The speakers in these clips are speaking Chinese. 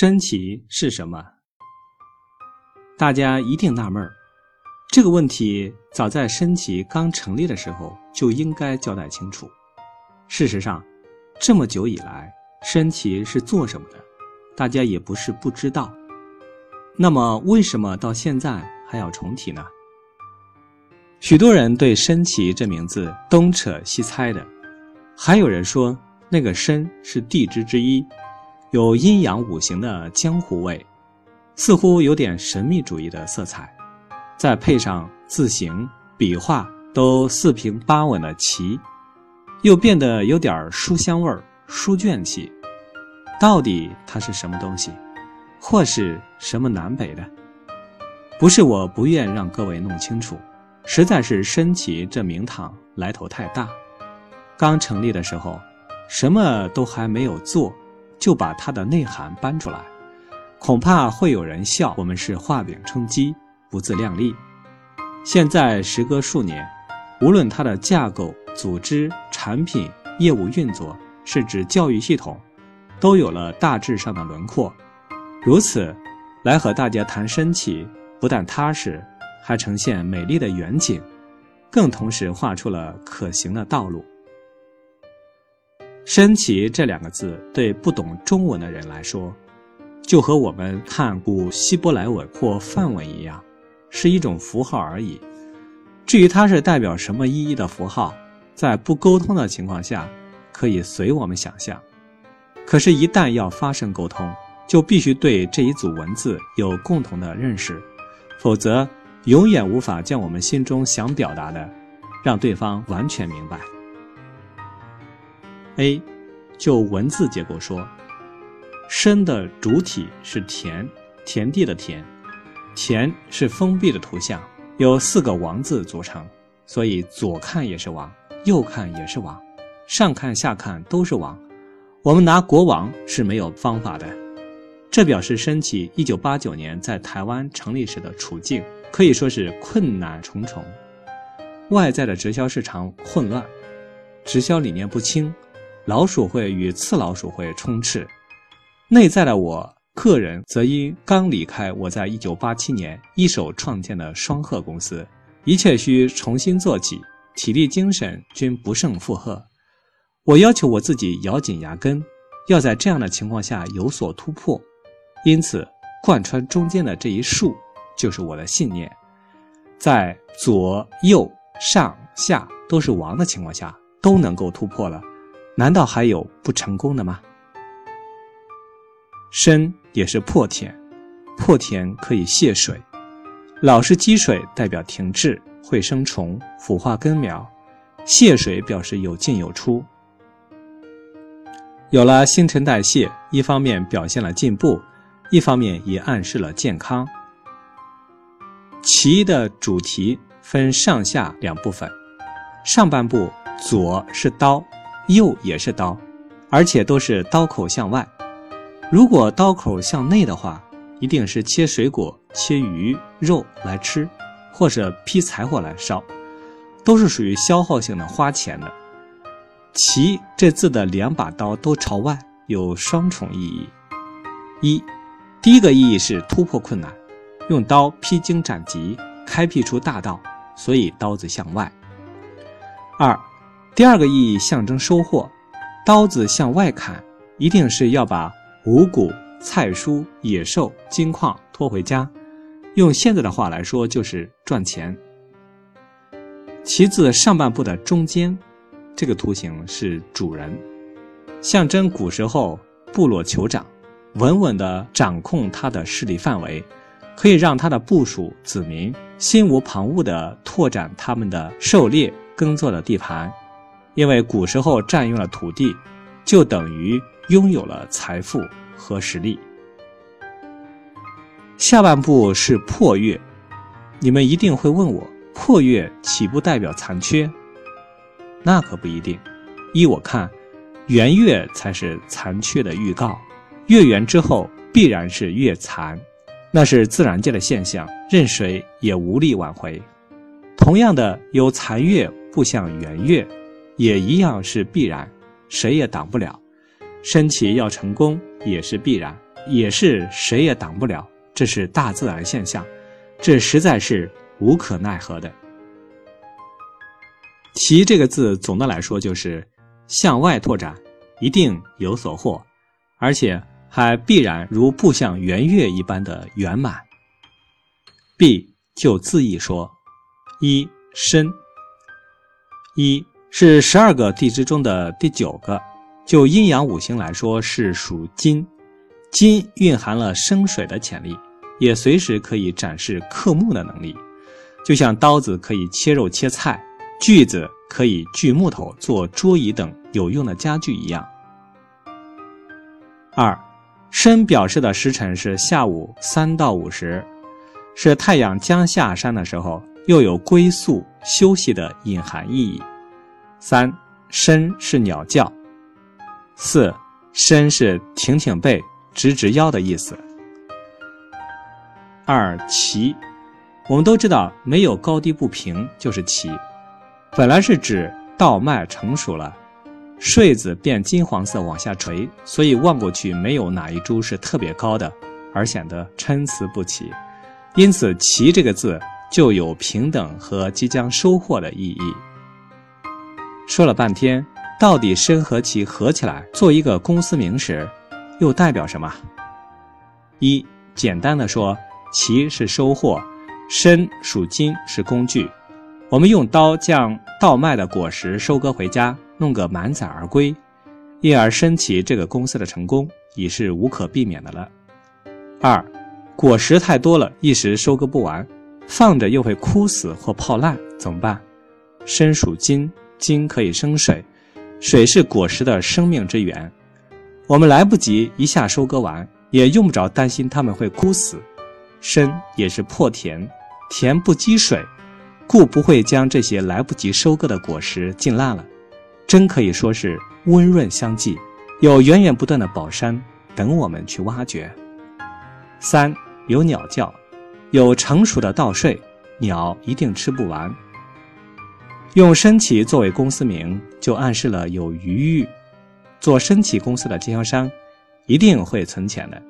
升旗是什么？大家一定纳闷儿，这个问题早在升旗刚成立的时候就应该交代清楚。事实上，这么久以来，升旗是做什么的，大家也不是不知道。那么，为什么到现在还要重提呢？许多人对升旗这名字东扯西猜的，还有人说那个申是地支之一，有阴阳五行的江湖味。似乎有点神秘主义的色彩，再配上字形、笔画都四平八稳的齐，又变得有点书香味儿、书卷气。到底它是什么东西，或是什么南北的？不是我不愿让各位弄清楚，实在是升旗这名堂来头太大。刚成立的时候，什么都还没有做，就把它的内涵搬出来。恐怕会有人笑我们是画饼充饥，不自量力。现在时隔数年，无论它的架构、组织、产品、业务运作，是指教育系统，都有了大致上的轮廓。如此，来和大家谈升旗，不但踏实，还呈现美丽的远景，更同时画出了可行的道路。升旗这两个字，对不懂中文的人来说，就和我们看古希伯来文或梵文一样，是一种符号而已。至于它是代表什么意义的符号，在不沟通的情况下，可以随我们想象。可是，一旦要发生沟通，就必须对这一组文字有共同的认识，否则永远无法将我们心中想表达的，让对方完全明白。A，就文字结构说。生的主体是田，田地的田，田是封闭的图像，由四个王字组成，所以左看也是王，右看也是王，上看下看都是王。我们拿国王是没有方法的，这表示升旗一九八九年在台湾成立时的处境可以说是困难重重，外在的直销市场混乱，直销理念不清，老鼠会与次老鼠会充斥。内在的我个人则因刚离开我在一九八七年一手创建的双鹤公司，一切需重新做起，体力精神均不胜负荷。我要求我自己咬紧牙根，要在这样的情况下有所突破。因此，贯穿中间的这一竖就是我的信念：在左右上下都是王的情况下都能够突破了，难道还有不成功的吗？深也是破田，破田可以泄水，老是积水代表停滞，会生虫，腐化根苗；泄水表示有进有出。有了新陈代谢，一方面表现了进步，一方面也暗示了健康。旗的主题分上下两部分，上半部左是刀，右也是刀，而且都是刀口向外。如果刀口向内的话，一定是切水果、切鱼肉来吃，或者劈柴火来烧，都是属于消耗性的、花钱的。其这字的两把刀都朝外，有双重意义：一，第一个意义是突破困难，用刀披荆斩棘，开辟出大道，所以刀子向外；二，第二个意义象征收获，刀子向外砍，一定是要把。五谷、菜蔬、野兽、金矿拖回家，用现在的话来说就是赚钱。其次，上半部的中间这个图形是主人，象征古时候部落酋长稳稳地掌控他的势力范围，可以让他的部属子民心无旁骛地拓展他们的狩猎耕作的地盘，因为古时候占用了土地，就等于。拥有了财富和实力。下半部是破月，你们一定会问我，破月岂不代表残缺？那可不一定。依我看，圆月才是残缺的预告，月圆之后必然是月残，那是自然界的现象，任谁也无力挽回。同样的，由残月步向圆月，也一样是必然，谁也挡不了。升旗要成功也是必然，也是谁也挡不了，这是大自然现象，这实在是无可奈何的。其这个字，总的来说就是向外拓展，一定有所获，而且还必然如步向圆月一般的圆满。必就字义说，一申，一是十二个地支中的第九个，就阴阳五行来说是属金，金蕴含了生水的潜力，也随时可以展示克木的能力，就像刀子可以切肉切菜。锯子可以锯木头做桌椅等有用的家具一样。二，申表示的时辰是下午三到五时，是太阳将下山的时候，又有归宿休息的隐含意义。三，申是鸟叫。四，申是挺挺背、直直腰的意思。二齐，我们都知道，没有高低不平就是齐。本来是指稻麦成熟了，穗子变金黄色往下垂，所以望过去没有哪一株是特别高的，而显得参差不齐。因此“齐”这个字就有平等和即将收获的意义。说了半天，到底“申”和“齐”合起来做一个公司名时，又代表什么？一，简单的说，“齐”是收获，“申”属金，是工具。我们用刀将倒卖的果实收割回家，弄个满载而归，因而申齐这个公司的成功已是无可避免的了。二，果实太多了，一时收割不完，放着又会枯死或泡烂，怎么办？申属金，金可以生水，水是果实的生命之源。我们来不及一下收割完，也用不着担心它们会枯死。申也是破田，田不积水。故不会将这些来不及收割的果实浸烂了，真可以说是温润相济，有源源不断的宝山等我们去挖掘。三有鸟叫，有成熟的稻穗，鸟一定吃不完。用申起作为公司名，就暗示了有余裕。做申起公司的经销商，一定会存钱的。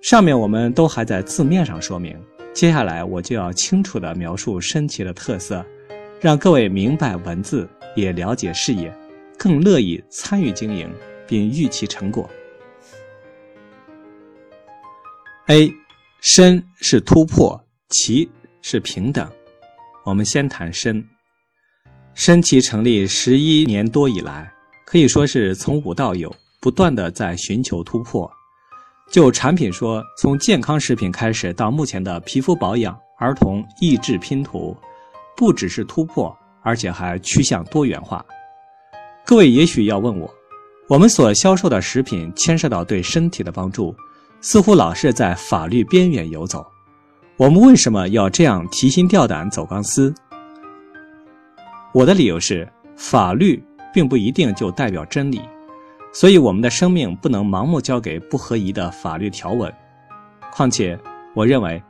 上面我们都还在字面上说明。接下来我就要清楚地描述申奇的特色，让各位明白文字，也了解事业，更乐意参与经营，并预期成果。A，申是突破，奇是平等。我们先谈申。申奇成立十一年多以来，可以说是从无到有，不断的在寻求突破。就产品说，从健康食品开始到目前的皮肤保养、儿童益智拼图，不只是突破，而且还趋向多元化。各位也许要问我，我们所销售的食品牵涉到对身体的帮助，似乎老是在法律边缘游走。我们为什么要这样提心吊胆走钢丝？我的理由是，法律并不一定就代表真理。所以，我们的生命不能盲目交给不合宜的法律条文。况且，我认为，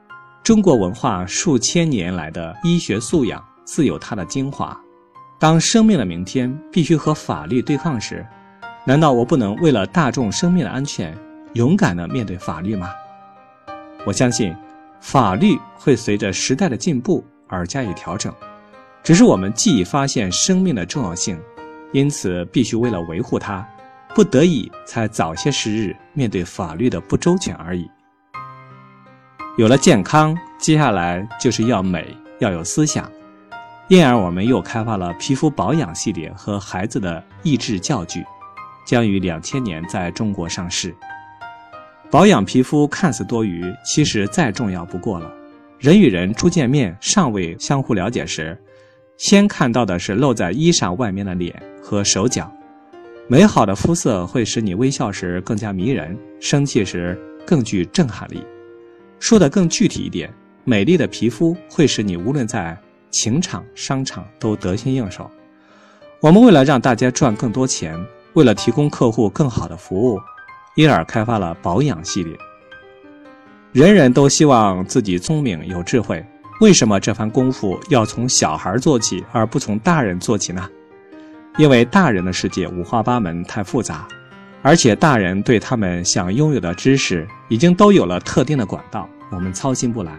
中国文化数千年来的医学素养自有它的精华。当生命的明天必须和法律对抗时，难道我不能为了大众生命的安全，勇敢地面对法律吗？我相信，法律会随着时代的进步而加以调整。只是我们既已发现生命的重要性，因此必须为了维护它。不得已才早些时日面对法律的不周全而已。有了健康，接下来就是要美，要有思想。因而，我们又开发了皮肤保养系列和孩子的益智教具，将于两千年在中国上市。保养皮肤看似多余，其实再重要不过了。人与人初见面，尚未相互了解时，先看到的是露在衣裳外面的脸和手脚。美好的肤色会使你微笑时更加迷人，生气时更具震撼力。说的更具体一点，美丽的皮肤会使你无论在情场、商场都得心应手。我们为了让大家赚更多钱，为了提供客户更好的服务，因而开发了保养系列。人人都希望自己聪明有智慧，为什么这番功夫要从小孩做起，而不从大人做起呢？因为大人的世界五花八门，太复杂，而且大人对他们想拥有的知识已经都有了特定的管道，我们操心不来。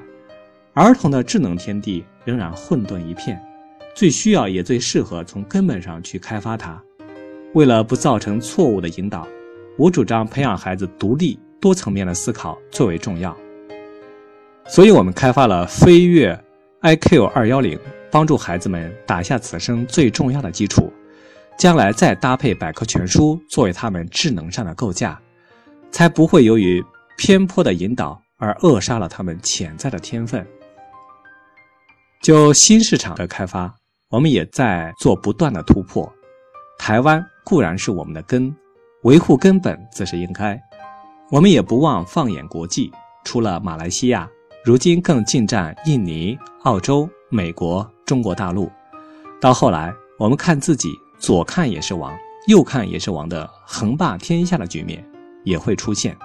儿童的智能天地仍然混沌一片，最需要也最适合从根本上去开发它。为了不造成错误的引导，我主张培养孩子独立多层面的思考最为重要。所以我们开发了飞跃 IQ 二幺零，帮助孩子们打下此生最重要的基础。将来再搭配百科全书作为他们智能上的构架，才不会由于偏颇的引导而扼杀了他们潜在的天分。就新市场的开发，我们也在做不断的突破。台湾固然是我们的根，维护根本自是应该。我们也不忘放眼国际，除了马来西亚，如今更近战印尼、澳洲、美国、中国大陆。到后来，我们看自己。左看也是王，右看也是王的横霸天下的局面也会出现。